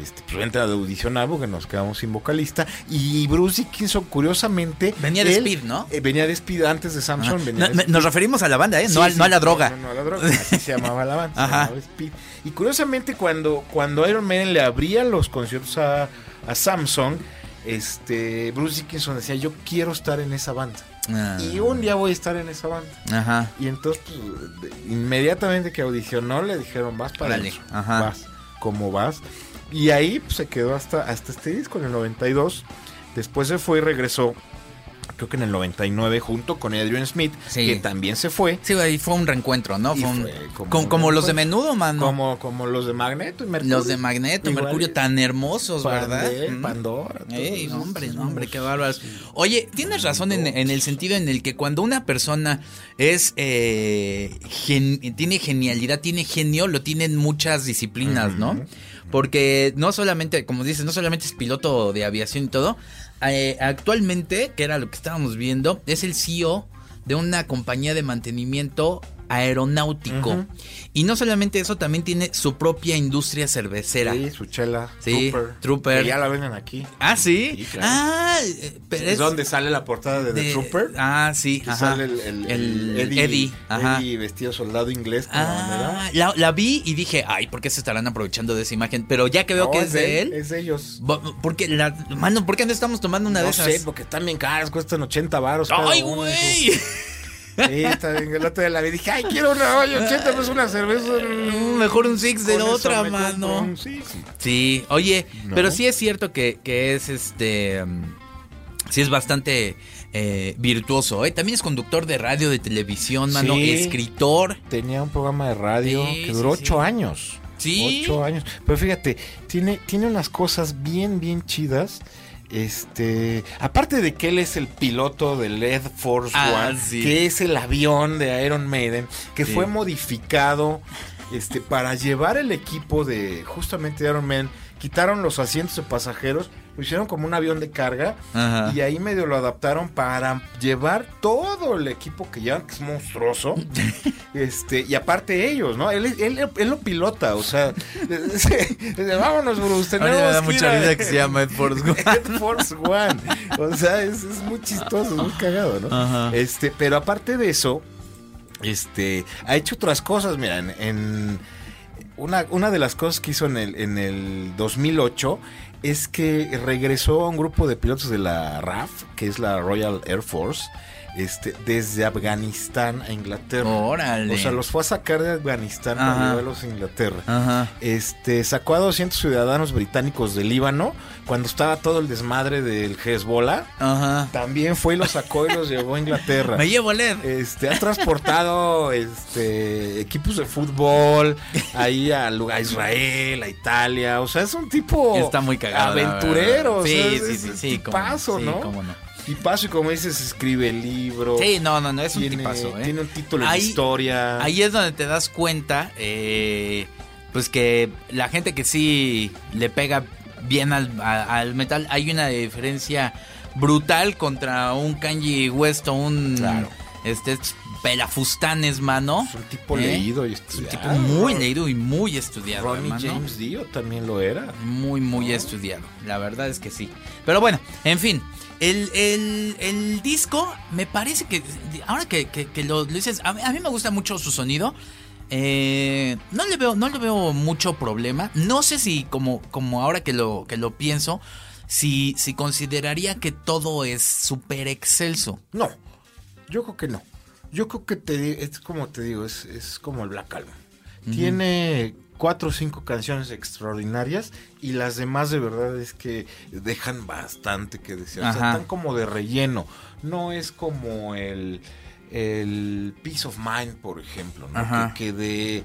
Este, pues vente a audicionar porque nos quedamos sin vocalista. Y Bruce Dickinson, curiosamente. Venía de él- Speed, ¿no? eh, venía de Speed antes de Samson. Venía No, de nos referimos a la banda, ¿eh? Sí, no, a, sí, no a la droga. No, no, a la droga. Así se llamaba la banda. Ajá. Speed. Y curiosamente, cuando, cuando Iron Maiden le abría los conciertos a, a Samsung, este, Bruce Dickinson decía: Yo quiero estar en esa banda. Ah. Y un día voy a estar en esa banda. Ajá. Y entonces, pues, inmediatamente que audicionó, le dijeron: Vas para adentro. ajá. Vas. ¿Cómo vas? Y ahí pues, se quedó hasta, hasta este disco en el 92. Después se fue y regresó. Creo que en el 99 junto con Adrian Smith, Sí. que también se fue. Sí, güey, fue un reencuentro, ¿no? Fue un- fue como como, un como los de menudo, mano. Como, como los de Magneto y Mercurio. Los de Magneto, Igual, Mercurio, tan hermosos, ¿verdad? Mm. Pandora. Ey, hombre, no, hombre, qué bárbaros. Oye, tienes razón en, en el sentido en el que cuando una persona es eh, gen- tiene genialidad, tiene genio, lo tienen muchas disciplinas, ¿no? Porque no solamente, como dices, no solamente es piloto de aviación y todo. eh, actualmente, que era lo que estábamos viendo, es el CEO de una compañía de mantenimiento aeronáutico. Y no solamente eso, también tiene su propia industria cervecera. Sí, su chela. Sí, Trooper. Trooper. Que ya la venden aquí. Ah, sí. Sí, claro. Ah, eh, pero Es es donde sale la portada de, The de- Trooper. Ah, sí, ajá. sale el, el- El el Eddie, ajá. Eddie vestido soldado inglés con la Ah, la, la vi y dije, ay, ¿por qué se estarán aprovechando de esa imagen? Pero ya que veo No, que es de él, Es de ellos. porque la, mano, ¿por qué no estamos tomando una de No esas? sé, porque están bien caras, cuestan 80 baros. cada ¡Ay, güey! Sí, está bien. El otro día la vi y dije, ay, quiero una olla, 80 pesos una cerveza. Mm, mejor un six de otra, mano. un six. Sí, oye, No. pero sí es cierto que, que es este. mm, sí es bastante eh, virtuoso, ¿eh? También es conductor de radio, de televisión, mano, Sí. escritor. Tenía un programa de radio Sí, que duró sí, ocho sí. años. Sí. Ocho años. Pero fíjate, tiene, tiene unas cosas bien, bien chidas. Este, aparte de que él es el piloto del Air Force Ah, One, sí. que es el avión de Iron Maiden, que Sí. fue modificado este, para llevar el equipo de justamente Iron Man, quitaron los asientos de pasajeros, lo hicieron como un avión de carga Ajá. y ahí medio lo adaptaron para llevar todo el equipo que llevan, que es monstruoso. [laughs] este, y aparte ellos, ¿no? Él, él, él lo pilota, o sea, [laughs] vámonos, Bruce, A mí me tenemos da mucha ir a- risa [laughs] que se llama Ed Force One. Ed Force One. O sea, es, es muy chistoso, muy cagado, ¿no? Ajá. Este, pero aparte de eso, este, ha hecho otras cosas, mira, en, en- una, una de las cosas que hizo en el, en el 2008 es que regresó a un grupo de pilotos de la RAF, que es la Royal Air Force, este, desde Afganistán a Inglaterra. Órale. O sea, los fue a sacar de Afganistán Ajá. para llevarlos a Inglaterra. Ajá. Este, sacó a 200 ciudadanos británicos del Líbano cuando estaba todo el desmadre del Hezbollah. Ajá. También fue y los sacó y los llevó a Inglaterra. [laughs] Me llevo LED. Este, ha transportado este, equipos de fútbol [laughs] ahí a, a Israel, a Italia. O sea, es un tipo Está muy cagado. aventurero. o Sí, sea, sí, es- sí, sí. Sí, ¿no? cómo no. Tipazo y como dices, escribe el libro. Sí, no, no, no, es un tipazo, ¿eh? tiene un título de Ahí- historia. Ahí es donde te das cuenta, eh, pues que la gente que sí le pega bien al, a- al metal, hay una diferencia brutal contra un Kanye West o un Claro. este pelafustanes, mano. es un tipo ¿Eh? leído y Es un estudiado. tipo muy leído y muy estudiado, Ronnie hermano. James Dio también lo era. Muy, muy estudiado. La verdad es que sí. Pero bueno, en fin. El, el- el disco me parece que. Ahora que, que- que lo, lo dices, a mí, a mí me gusta mucho su sonido. Eh, no le veo, no le veo mucho problema. No sé si, como, como ahora que lo, que lo pienso, si, si consideraría que todo es súper excelso. No, yo creo que no. Yo creo que te, es como te digo, es, es como el Black Album. Tiene cuatro o cinco canciones extraordinarias y las demás de verdad es que dejan bastante que desear. O sea, están como de relleno. No es como el, el Peace of Mind, por ejemplo, ¿no? Que, que de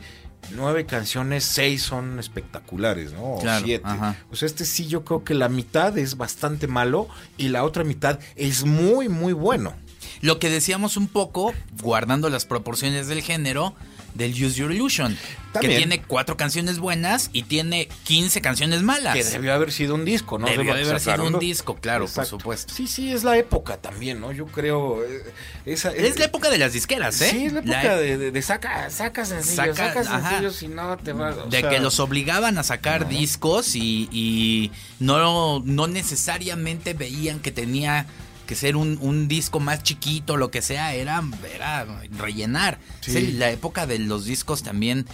nueve canciones, seis son espectaculares, ¿no? O Claro, siete. ajá. O sea, este sí yo creo que la mitad es bastante malo y la otra mitad es muy, muy bueno. Lo que decíamos un poco, guardando las proporciones del género, del Use Your Illusion. También. Que tiene cuatro canciones buenas y tiene 15 canciones malas. Que debió haber sido un disco, ¿no? Debió haber sido un disco, claro, por supuesto. Sí, sí, es la época también, ¿no? Yo creo. eh, Esa, Es la época de las disqueras, ¿eh? Sí, es la época La- de, de- de saca, saca sencillos, Saca- sencillos y no te vas. de sea, que los obligaban a sacar discos y, y no, no necesariamente veían que tenía que ser un, un disco más chiquito, lo que sea, era, era rellenar. Sí. Es el- la época de los discos también.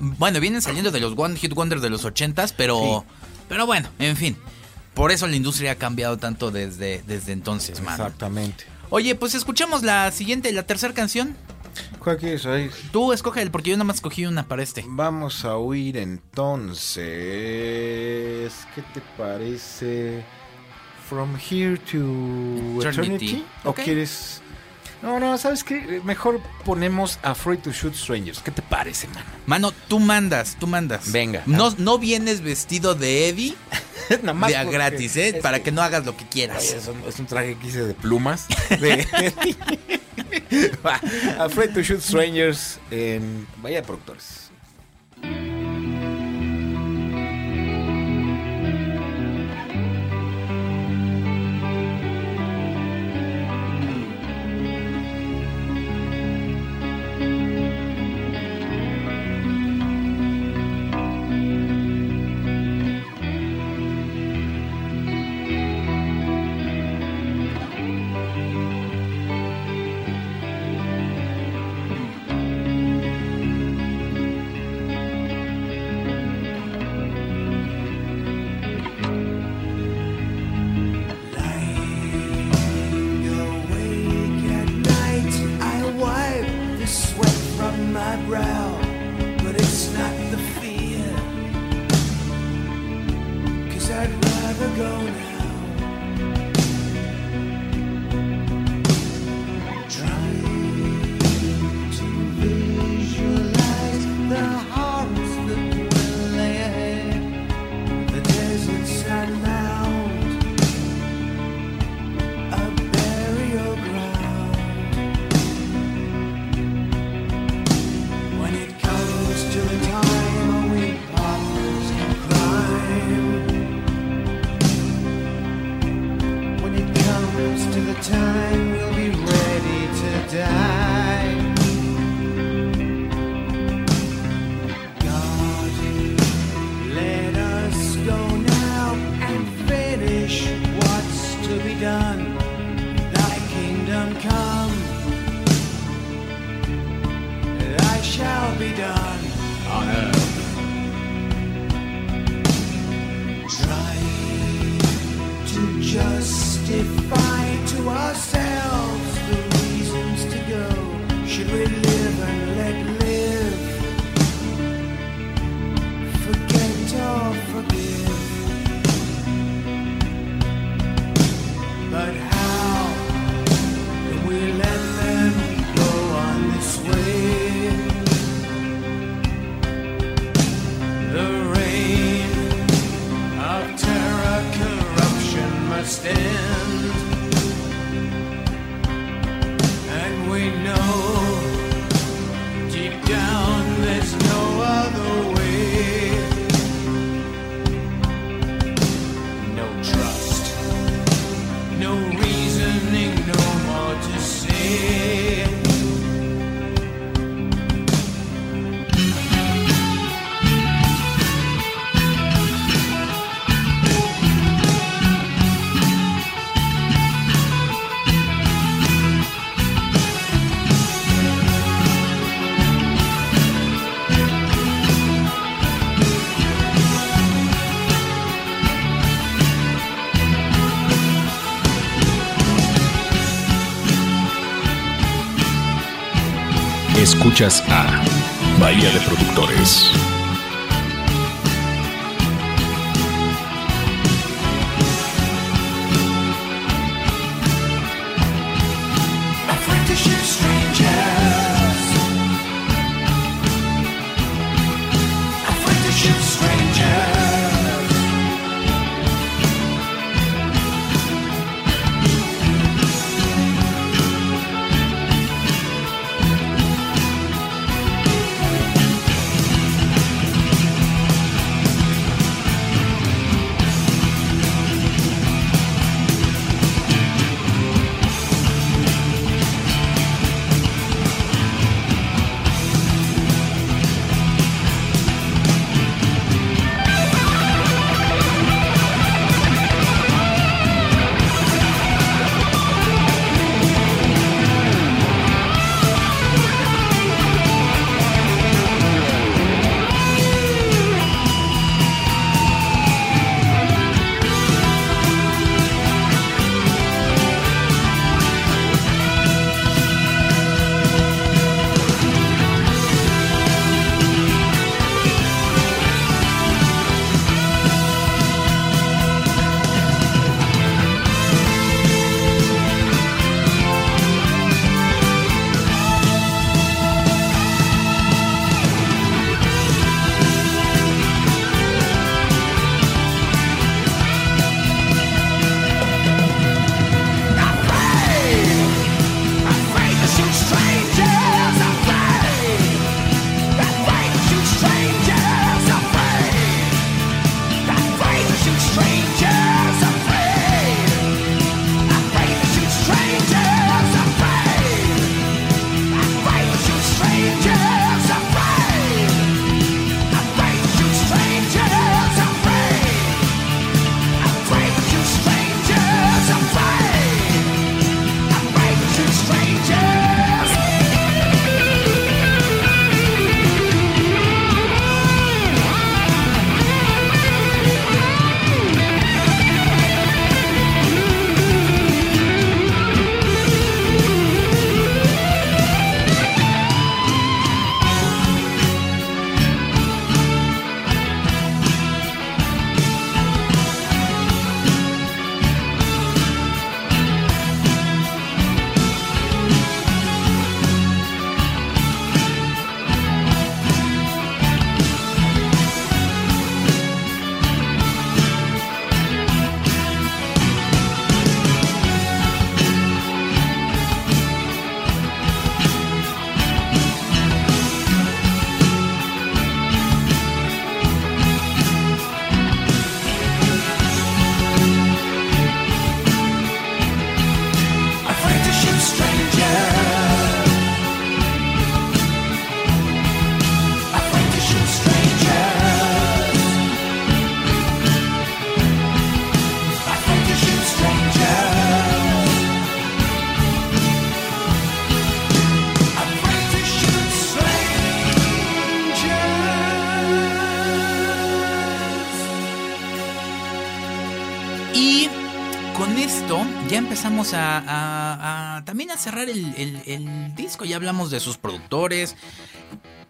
Bueno, vienen saliendo de los One Hit Wonders de los ochentas, pero, pero bueno, en fin. Por eso la industria ha cambiado tanto desde, desde entonces, mano. Exactamente. Oye, pues escuchemos la siguiente, la tercera canción. ¿Cuál quieres oír? Tú escoge, porque yo nada más escogí una para este. Vamos a oír entonces. ¿Qué te parece? From Here to Eternity. Eternity. ¿O quieres.? No, no, ¿sabes qué? Mejor ponemos Afraid to Shoot Strangers. ¿Qué te parece, mano? Mano, tú mandas, tú mandas. Venga. No, no vienes vestido de Eddie [laughs] Nada más de a gratis, ¿eh? Para que no hagas lo que quieras. Es, un, es un traje que hice de plumas. [laughs] De... [laughs] To Shoot Strangers en Vaya Productores. Escuchas a Bahía de Productores. A- cerrar el, el- el disco. Ya hablamos de sus productores.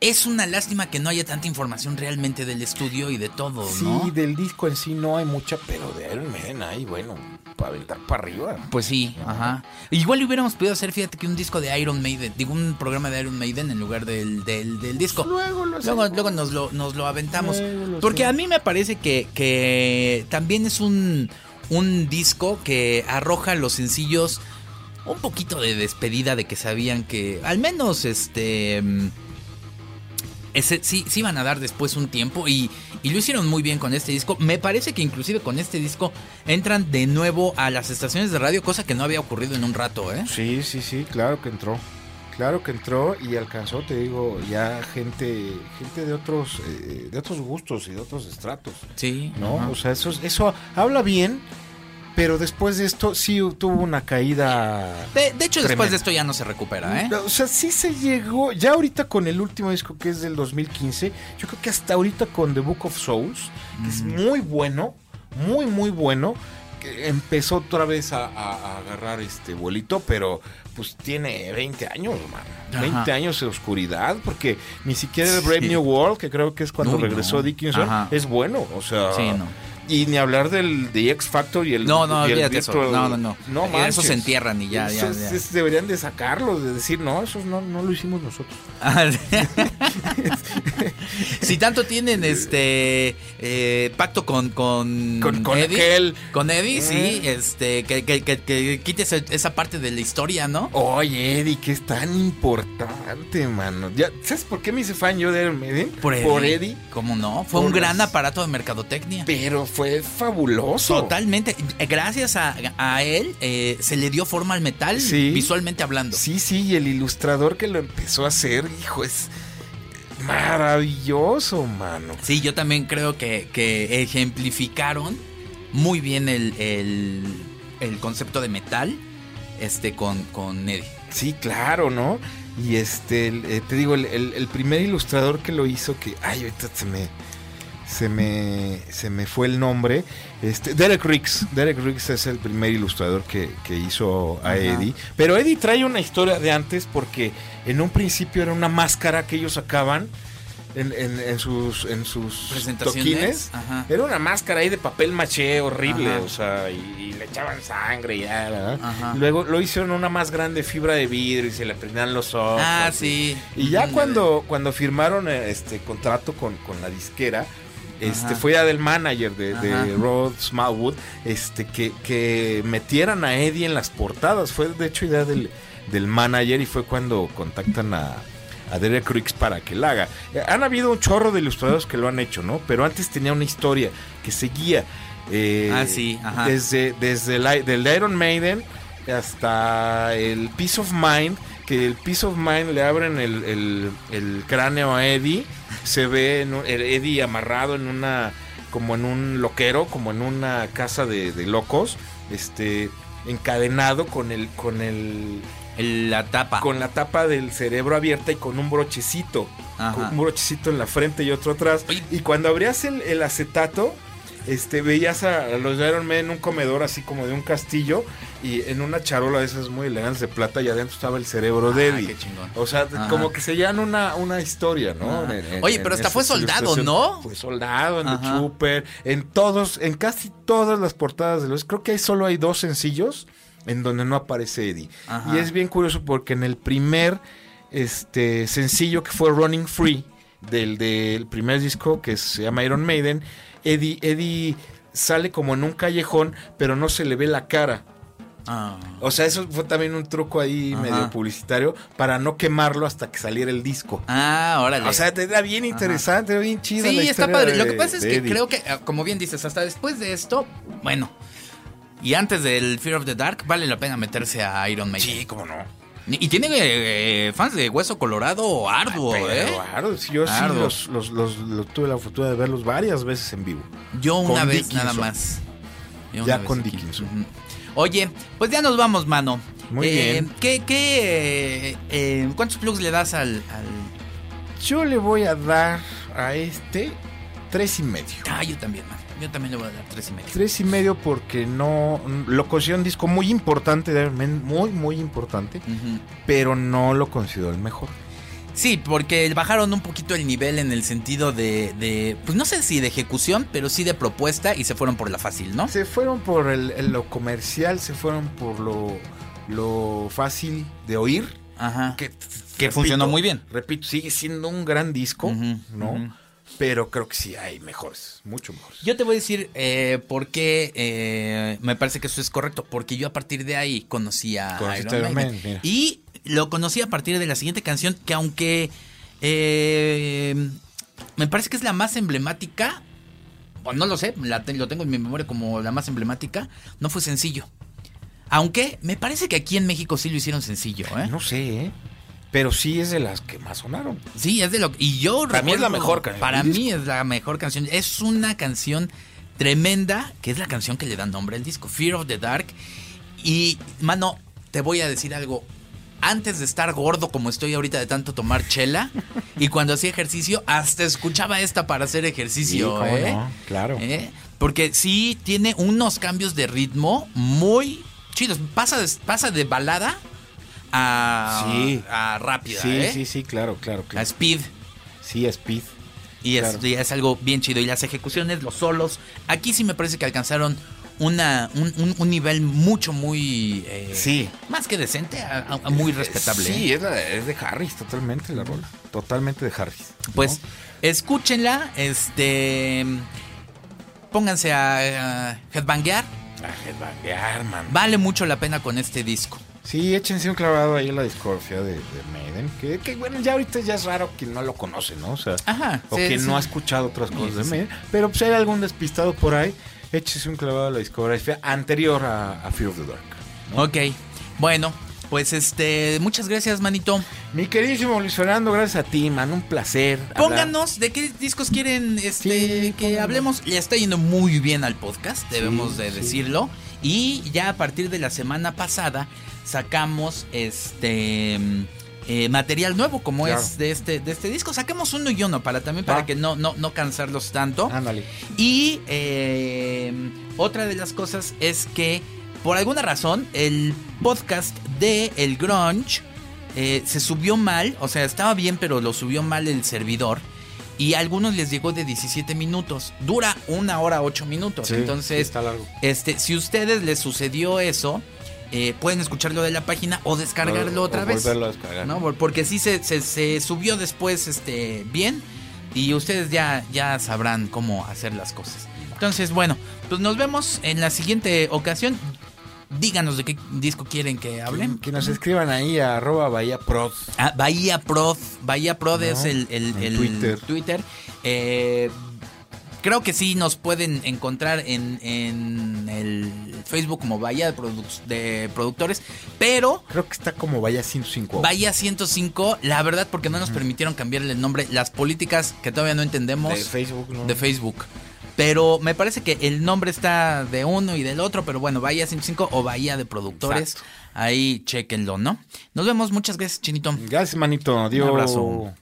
Es una lástima que no haya tanta información realmente del estudio y de todo, Sí, ¿no? del disco en sí no hay mucha, pero de Iron Maiden hay, bueno, para aventar para arriba. Pues sí, ajá. Igual hubiéramos podido hacer, fíjate, que un disco de Iron Maiden, digo, un programa de Iron Maiden en lugar del, del, del disco. Luego lo Luego, luego nos, lo, nos lo aventamos. Lo Porque a mí me parece que, que también es un, un disco que arroja los sencillos un poquito de despedida de que sabían que al menos este... mm, ese, sí, sí iban a dar después un tiempo y, y lo hicieron muy bien con este disco. Me parece que inclusive con este disco entran de nuevo a las estaciones de radio, cosa que no había ocurrido en un rato, ¿eh? Sí, sí, sí, claro que entró. Claro que entró y alcanzó, te digo, ya gente, gente de otros, eh, de otros gustos y de otros estratos, Sí, ¿no? O sea, eso, eso habla bien, pero después de esto sí tuvo una caída. De, de hecho, después de esto ya no se recupera, ¿eh? O sea, sí se llegó, ya ahorita con el último disco que es del 2015, yo creo que hasta ahorita con The Book of Souls, que es muy bueno, muy, muy bueno, que empezó otra vez a, a- a agarrar este vuelito, pero pues tiene 20 años, man. Ajá. 20 años de oscuridad, porque ni siquiera el Sí. Brave New World, que creo que es cuando no. regresó Dickinson, Ajá. es bueno, o sea... Sí, no. Y ni hablar del de X Factor y el No, no, el eso. No, no, no. No Eso manches. se entierran y ya, ya, Esos ya. es- deberían de sacarlos, de decir, no, esos no, no lo hicimos nosotros. [laughs] si tanto tienen [laughs] este eh, pacto con con, Con- con Eddie, aquel. con Eddie, sí, Eh. este que, que, que, que quites esa parte de la historia, ¿no? Oye, Eddie, que es tan importante, mano. Ya, ¿Sabes por qué me hice fan yo de Iron Maiden? Por Eddie. ¿Cómo no? Fue Por un gran aparato de mercadotecnia. Pero fue fabuloso. Totalmente. Gracias a, a él eh, se le dio forma al metal Sí. visualmente hablando. Sí, sí, y el ilustrador que lo empezó a hacer, hijo, es maravilloso, mano. Sí, yo también creo que, que ejemplificaron muy bien el, el, el concepto de metal este con, con Eddie. Sí, claro, ¿no? Y este, eh, te digo, el, el- el primer ilustrador que lo hizo, que, ay, ahorita se me, se me, se me fue el nombre, este, Derek Riggs. Derek Riggs es el primer ilustrador que, que hizo a Ajá. Eddie. Pero Eddie trae una historia de antes porque en un principio era una máscara que ellos sacaban en, en- en sus, en sus Presentaciones. toquines. Ajá. Era una máscara ahí de papel maché horrible, Ajá. o sea, y, y le echaban sangre y ya. Luego lo hicieron una más grande fibra de vidrio y se le prendían los ojos. Ah, y- sí. Y ya Mm, cuando, cuando firmaron eh, este contrato con, con la disquera, este Ajá. fue del manager de. Rod Smallwood, este, que, que metieran a Eddie en las portadas. Fue de hecho idea del, del manager y fue cuando contactan a, a Derek Riggs para que la haga. Eh, Han habido un chorro de ilustradores que lo han hecho, ¿no? Pero antes tenía una historia que seguía. eh, Ah, sí, ajá. Desde, desde el, del Iron Maiden hasta el Peace of Mind, que el Peace of Mind le abren el, el- el cráneo a Eddie, se ve en un- el Eddie amarrado en una, como en un loquero, como en una casa de, de locos, este, encadenado con el, con el, la tapa. con la tapa del cerebro abierta y con un brochecito, Ajá. con un brochecito en la frente y otro atrás. Y cuando abrías el, el acetato, este, veías a, los de Iron Man en un comedor así como de un castillo y en una charola de esas muy elegantes de plata y adentro estaba el cerebro de Ay, Eddie. qué chingón. O sea, Ajá. como que se llevan una, una historia, ¿no? En- en- Oye, pero hasta fue soldado. ¿no? Fue soldado en The Ajá. Trooper, en todos, en casi todas las portadas de los. Creo que hay solo hay dos sencillos en donde no aparece Eddie. Ajá. Y es bien curioso porque en el primer este sencillo que fue Running Free del, del primer disco que se llama Iron Maiden, Eddie, Eddie sale como en un callejón, pero no se le ve la cara. Ah. O sea, eso fue también un truco ahí Ajá. medio publicitario para no quemarlo hasta que saliera el disco. Ah, órale. O sea, era bien interesante, era bien chido. sí, está padre. Lo que pasa es que creo que, ah, como bien dices, hasta después de esto, bueno, y antes del Fear of the Dark, vale la pena meterse a Iron Maiden. Sí, cómo no. Y tiene eh, fans de Hueso Colorado arduo, ¿eh? sí, yo sí Arduo. los, los- los- los- tuve la fortuna de verlos varias veces en vivo. Yo una Con vez nada más. Ya con. Dickinson. Oye, pues ya nos vamos, mano. Muy Eh, bien. ¿qué, qué, eh, eh, ¿Cuántos plugs le das al, al- Yo le voy a dar a este tres y medio. Ah, yo también, man. Yo también le voy a dar tres y medio. Tres y medio porque no lo considero un disco muy importante muy muy importante, Ujú. pero no lo considero el mejor. Sí, porque bajaron un poquito el nivel en el sentido de, de, pues no sé si de ejecución, pero sí de propuesta y se fueron por la fácil, ¿no? Se fueron por el, el- lo comercial, se fueron por lo, lo fácil de oír. Ajá. Que, Que funcionó muy bien. Repito, sigue siendo un gran disco, ¿no? ujú. Pero creo que sí hay mejores, mucho mejores. Yo te voy a decir eh, por qué eh, me parece que eso es correcto. Porque yo a partir de ahí conocí a Conociste Iron. Man, mira. Y lo conocí a partir de la siguiente canción, que aunque eh, me parece que es la más emblemática, o no lo sé, la te- lo tengo en mi memoria como la más emblemática, no fue sencillo. Aunque me parece que aquí en México sí lo hicieron sencillo, ¿eh? No sé, ¿eh? Pero sí es de las que más sonaron. Sí, es de lo y yo Para mí es la mejor canción Para mí es la mejor canción. Es una canción tremenda, que es la canción que le da nombre al disco, Fear of the Dark. Y, mano, te voy a decir algo. Antes de estar gordo como estoy ahorita de tanto tomar chela, [laughs] y cuando hacía ejercicio, hasta escuchaba esta para hacer ejercicio, Sí, ¿eh? no, claro. ¿Eh? Porque sí tiene unos cambios de ritmo muy chidos. Pasa de, pasa de balada a, Sí. a rápida, Sí, ¿eh? sí, sí, claro, claro, A claro. speed. Sí, Speed. Y es, Claro. y es algo bien chido. Y las ejecuciones, los solos. Aquí sí me parece que alcanzaron una, un, un- un nivel mucho, muy. eh, Sí. Más que decente, a, a- a muy respetable. Sí, ¿eh? es, la- es de Harris, totalmente la rola. Totalmente de Harris. Pues escúchenla. Este. Pónganse a, a headbanguear. A headbanguear, man. Vale mucho la pena con este disco. Sí, échense un clavado ahí en la discografía de, de Maiden. Que, que, bueno, ya ahorita ya es raro quien no lo conoce, ¿no? O sea, Ajá. o sí, quien sí. no ha escuchado otras cosas Sí, de. Maiden. Pero pues, si hay algún despistado por ahí, échese un clavado a la discografía anterior a, a Fear of the Dark. Ok. Bueno, pues este. Muchas gracias, manito. Mi queridísimo Luis Fernando, gracias a ti, man. Un placer. hablar. Pónganos de qué discos quieren este, Sí, que pónganos. hablemos. Le está yendo muy bien al podcast, debemos de sí. decirlo. Y ya a partir de la semana pasada sacamos este eh, material nuevo como Claro. es de este de este disco. Saquemos uno y uno para también para que no no no cansarlos tanto. Ándale. Y eh, otra de las cosas es que por alguna razón el podcast de El Grunge eh, se subió mal, o sea, estaba bien, pero lo subió mal el servidor. Y a algunos les llegó de 17 minutos. Dura una hora 8 minutos. Sí, Entonces, sí, está largo. este, si a ustedes les sucedió eso, eh, pueden escucharlo de la página o descargarlo O- otra o vez. volverlo a descargar. ¿no? Por- Porque sí se, se- se subió después este, bien y ustedes ya, ya sabrán cómo hacer las cosas. Entonces, bueno, pues nos vemos en la siguiente ocasión. Díganos de qué disco quieren que hablen. Que nos escriban ahí a arroba Bahía Prod. Ah, Bahía Prod. Bahía Prod No, es el, el Twitter. Twitter. Eh, creo que sí nos pueden encontrar en, en el Facebook como Bahía de, Produc- de Productores. Pero Creo que está como Bahía 105. Bahía 105, la verdad, porque no nos permitieron cambiarle el nombre. Las políticas que todavía no entendemos de Facebook, ¿no? de Facebook. Pero me parece que el nombre está de uno y del otro, pero bueno, Bahía 105 o Bahía de Productores. Exacto. Ahí chequenlo, ¿no? Nos vemos, muchas gracias, Chinito. Gracias, manito. Adiós. abrazo.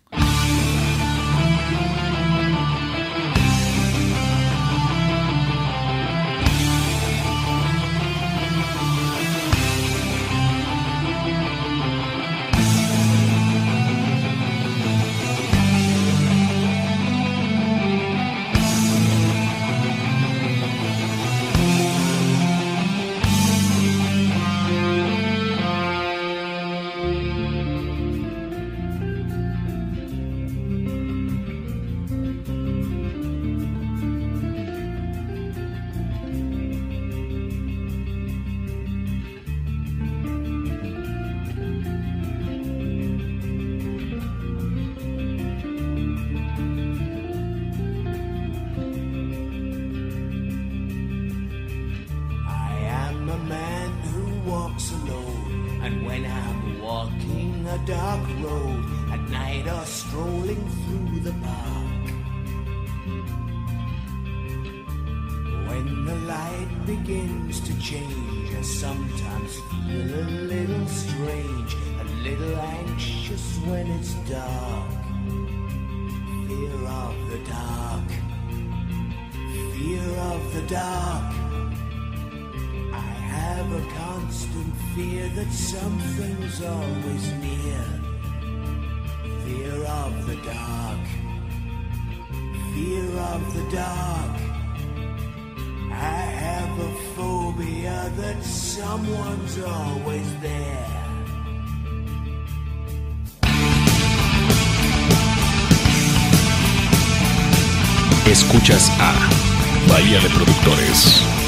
fear of the dark. I have a phobia that someone's always there. Escuchas a Bahía de Productores.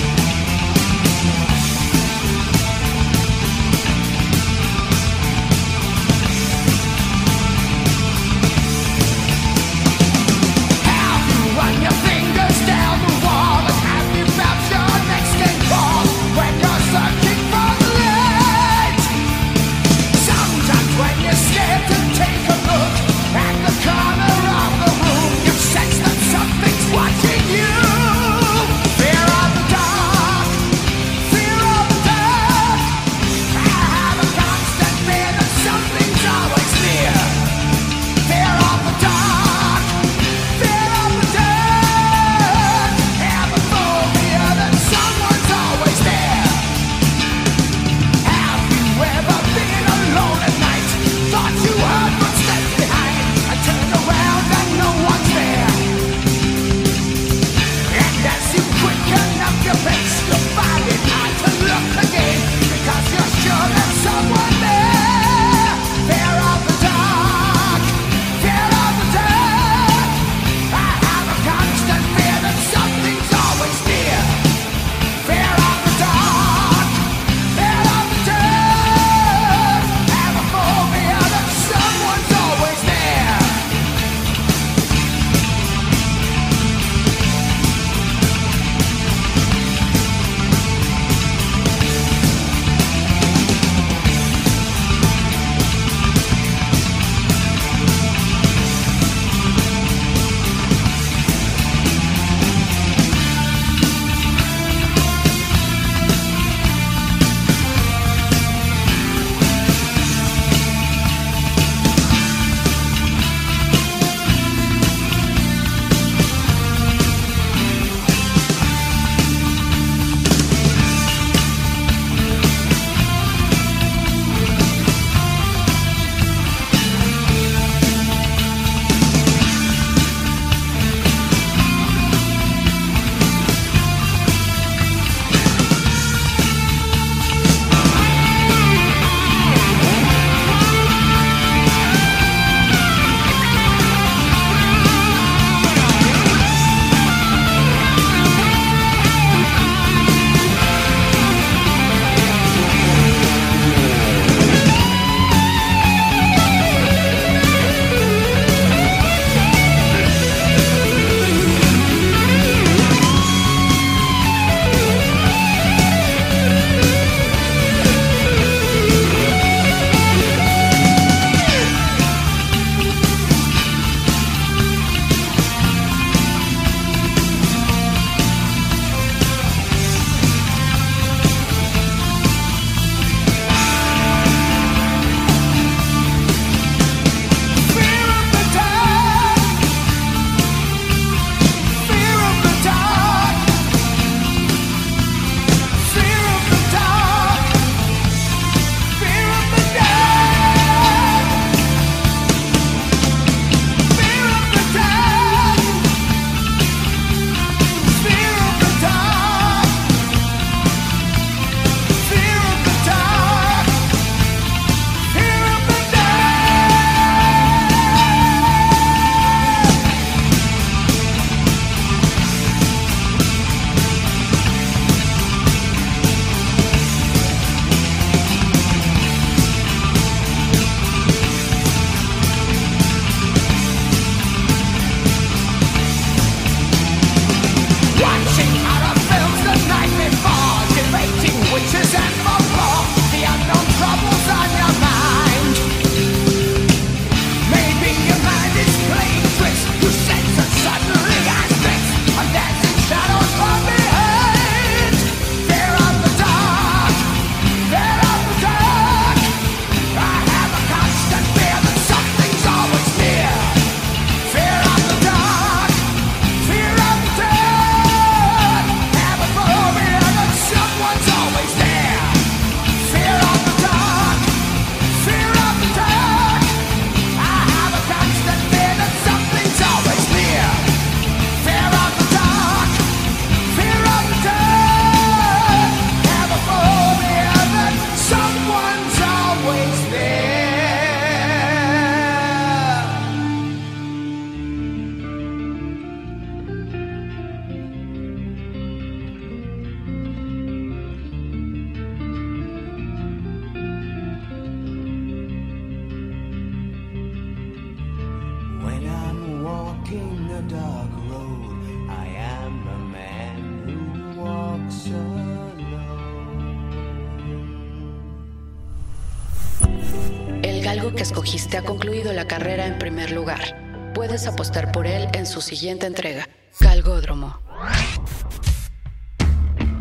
Siguiente entrega, Galgódromo.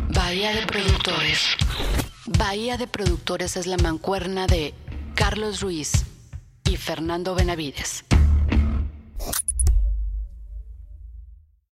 Bahía de Productores. Bahía de Productores es la mancuerna de Carlos Ruiz y Fernando Benavides.